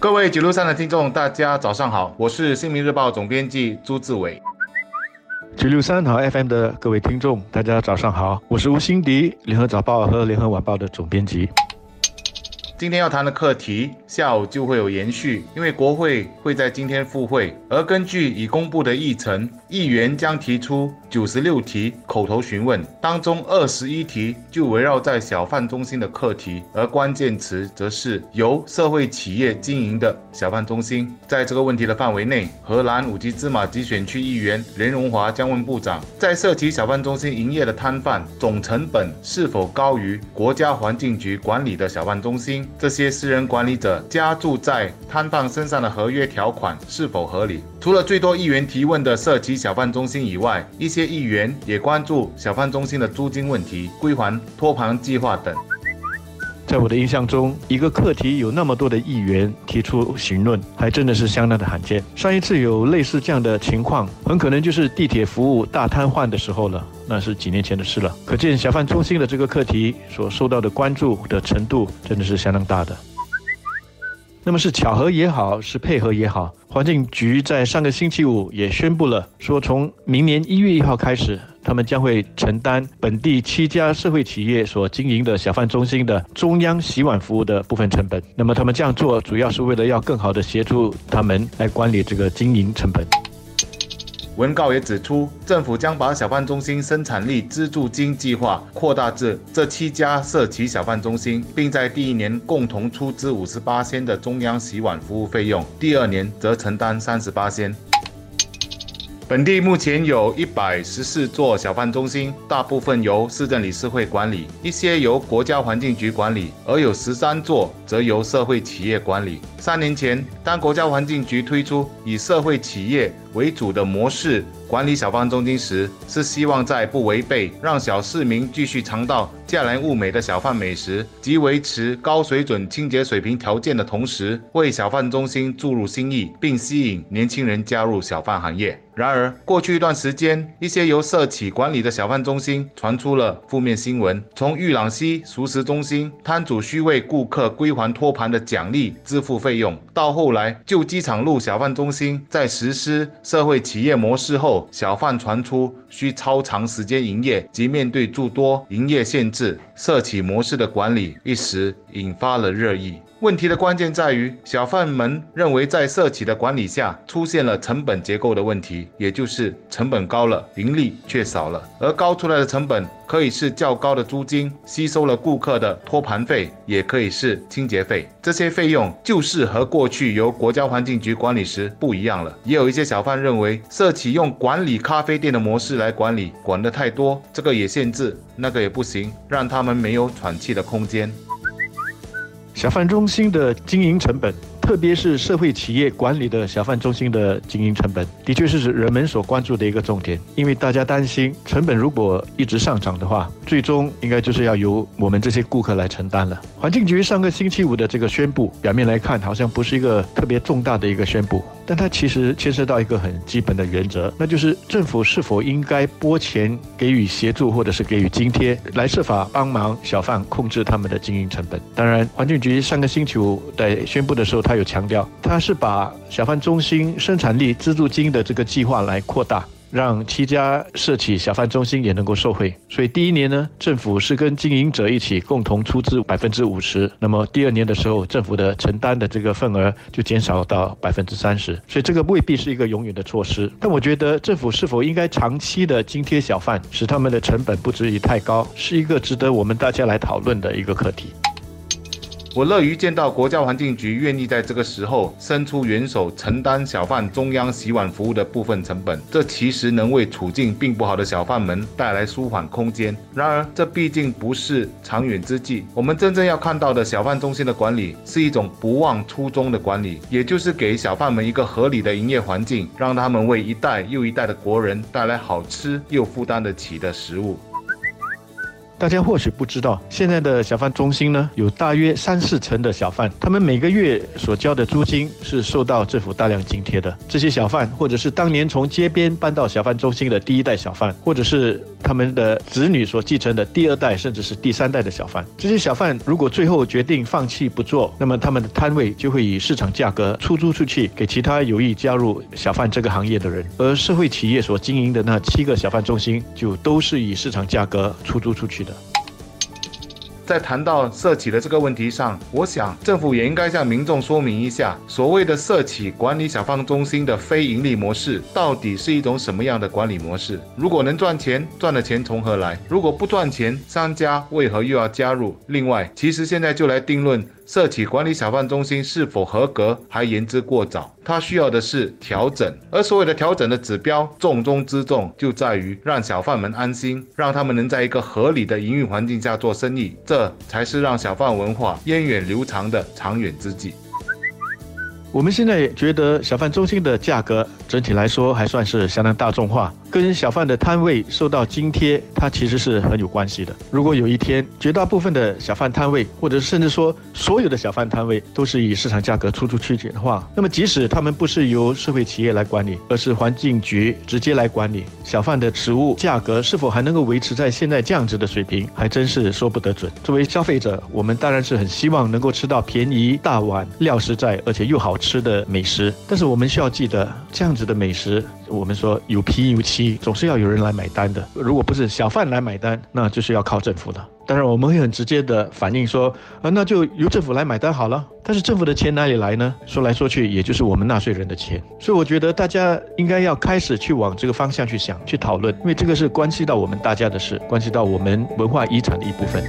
各位九六三的听众，大家早上好，我是新民日报总编辑朱志伟。九六三好 FM 的各位听众，大家早上好，我是吴欣迪，联合早报和联合晚报的总编辑。今天要谈的课题，下午就会有延续，因为国会会在今天复会，而根据已公布的议程，议员将提出九十六题口头询问，当中二十一题就围绕在小贩中心的课题，而关键词则是由社会企业经营的小贩中心。在这个问题的范围内，荷兰五级芝麻集选区议员任荣华将问部长，在涉及小贩中心营业的摊贩总成本是否高于国家环境局管理的小贩中心？这些私人管理者加注在摊贩身上的合约条款是否合理？除了最多议员提问的涉及小贩中心以外，一些议员也关注小贩中心的租金问题、归还托盘计划等。在我的印象中，一个课题有那么多的议员提出询论，还真的是相当的罕见。上一次有类似这样的情况，很可能就是地铁服务大瘫痪的时候了，那是几年前的事了。可见小贩中心的这个课题所受到的关注的程度，真的是相当大的。那么是巧合也好，是配合也好，环境局在上个星期五也宣布了，说从明年一月一号开始，他们将会承担本地七家社会企业所经营的小贩中心的中央洗碗服务的部分成本。那么他们这样做，主要是为了要更好的协助他们来管理这个经营成本。文告也指出，政府将把小贩中心生产力资助金计划扩大至这七家社企小贩中心，并在第一年共同出资五十八仙的中央洗碗服务费用，第二年则承担三十八仙。本地目前有一百十四座小贩中心，大部分由市政理事会管理，一些由国家环境局管理，而有十三座则由社会企业管理。三年前，当国家环境局推出以社会企业为主的模式管理小贩中心时，是希望在不违背让小市民继续尝到价廉物美的小贩美食及维持高水准清洁水平条件的同时，为小贩中心注入新意，并吸引年轻人加入小贩行业。然而，过去一段时间，一些由社企管理的小贩中心传出了负面新闻，从玉朗西熟食中心摊主需为顾客归还托盘的奖励支付。费用到后来，旧机场路小贩中心在实施社会企业模式后，小贩传出需超长时间营业及面对诸多营业限制，是社企模式的管理一时引发了热议。问题的关键在于，小贩们认为在社企的管理下出现了成本结构的问题，也就是成本高了，盈利却少了，而高出来的成本可以是较高的租金，吸收了顾客的托盘费，也可以是清洁费，这些费用就是和过去由国家环境局管理时不一样了。也有一些小贩认为，社企用管理咖啡店的模式来管理，管得太多，这个也限制，那个也不行，让他们没有喘气的空间。小贩中心的经营成本。特别是社会企业管理的小贩中心的经营成本，的确是人们所关注的一个重点。因为大家担心，成本如果一直上涨的话，最终应该就是要由我们这些顾客来承担了。环境局上个星期五的这个宣布，表面来看好像不是一个特别重大的一个宣布，但它其实牵涉到一个很基本的原则，那就是政府是否应该拨钱给予协助或者是给予津贴，来设法帮忙小贩控制他们的经营成本。当然，环境局上个星期五在宣布的时候，它有强调，它是把小贩中心生产力资助金的这个计划来扩大，让七家社企小贩中心也能够受惠。所以第一年呢，政府是跟经营者一起共同出资百分之五十。那么第二年的时候，政府的承担的这个份额就减少到百分之三十。所以这个未必是一个永远的措施。但我觉得政府是否应该长期的津贴小贩，使他们的成本不至于太高，是一个值得我们大家来讨论的一个课题。我乐于见到国家环境局愿意在这个时候伸出援手，承担小贩中央洗碗服务的部分成本。这其实能为处境并不好的小贩们带来舒缓空间。然而，这毕竟不是长远之计。我们真正要看到的小贩中心的管理，是一种不忘初衷的管理，也就是给小贩们一个合理的营业环境，让他们为一代又一代的国人带来好吃又负担得起的食物。大家或许不知道，现在的小贩中心呢，有大约三四成的小贩，他们每个月所交的租金是受到政府大量津贴的。这些小贩，或者是当年从街边搬到小贩中心的第一代小贩，或者是他们的子女所继承的第二代，甚至是第三代的小贩。这些小贩如果最后决定放弃不做，那么他们的摊位就会以市场价格出租出去给其他有意加入小贩这个行业的人，而社会企业所经营的那七个小贩中心就都是以市场价格出租出去的。在谈到社企的这个问题上，我想政府也应该向民众说明一下，所谓的社企管理小贩中心的非盈利模式到底是一种什么样的管理模式？如果能赚钱，赚的钱从何来？如果不赚钱，商家为何又要加入？另外，其实现在就来定论。社企管理小贩中心是否合格还言之过早，它需要的是调整，而所有的调整的指标重中之重就在于让小贩们安心，让他们能在一个合理的营运环境下做生意，这才是让小贩文化源远流长的长远之计。我们现在觉得小贩中心的价格整体来说还算是相当大众化。跟小贩的摊位受到津贴，它其实是很有关系的。如果有一天绝大部分的小贩摊位，或者甚至说所有的小贩摊位都是以市场价格出租出去的话，那么即使他们不是由社会企业来管理，而是环境局直接来管理，小贩的食物价格是否还能够维持在现在这样子的水平，还真是说不得准。作为消费者，我们当然是很希望能够吃到便宜、大碗、料实在而且又好吃的美食，但是我们需要记得，这样子的美食。我们说有皮有漆，总是要有人来买单的。如果不是小贩来买单，那就是要靠政府的。当然，我们会很直接的反映说，啊，那就由政府来买单好了。但是政府的钱哪里来呢？说来说去，也就是我们纳税人的钱。所以我觉得大家应该要开始去往这个方向去想、去讨论，因为这个是关系到我们大家的事，关系到我们文化遗产的一部分。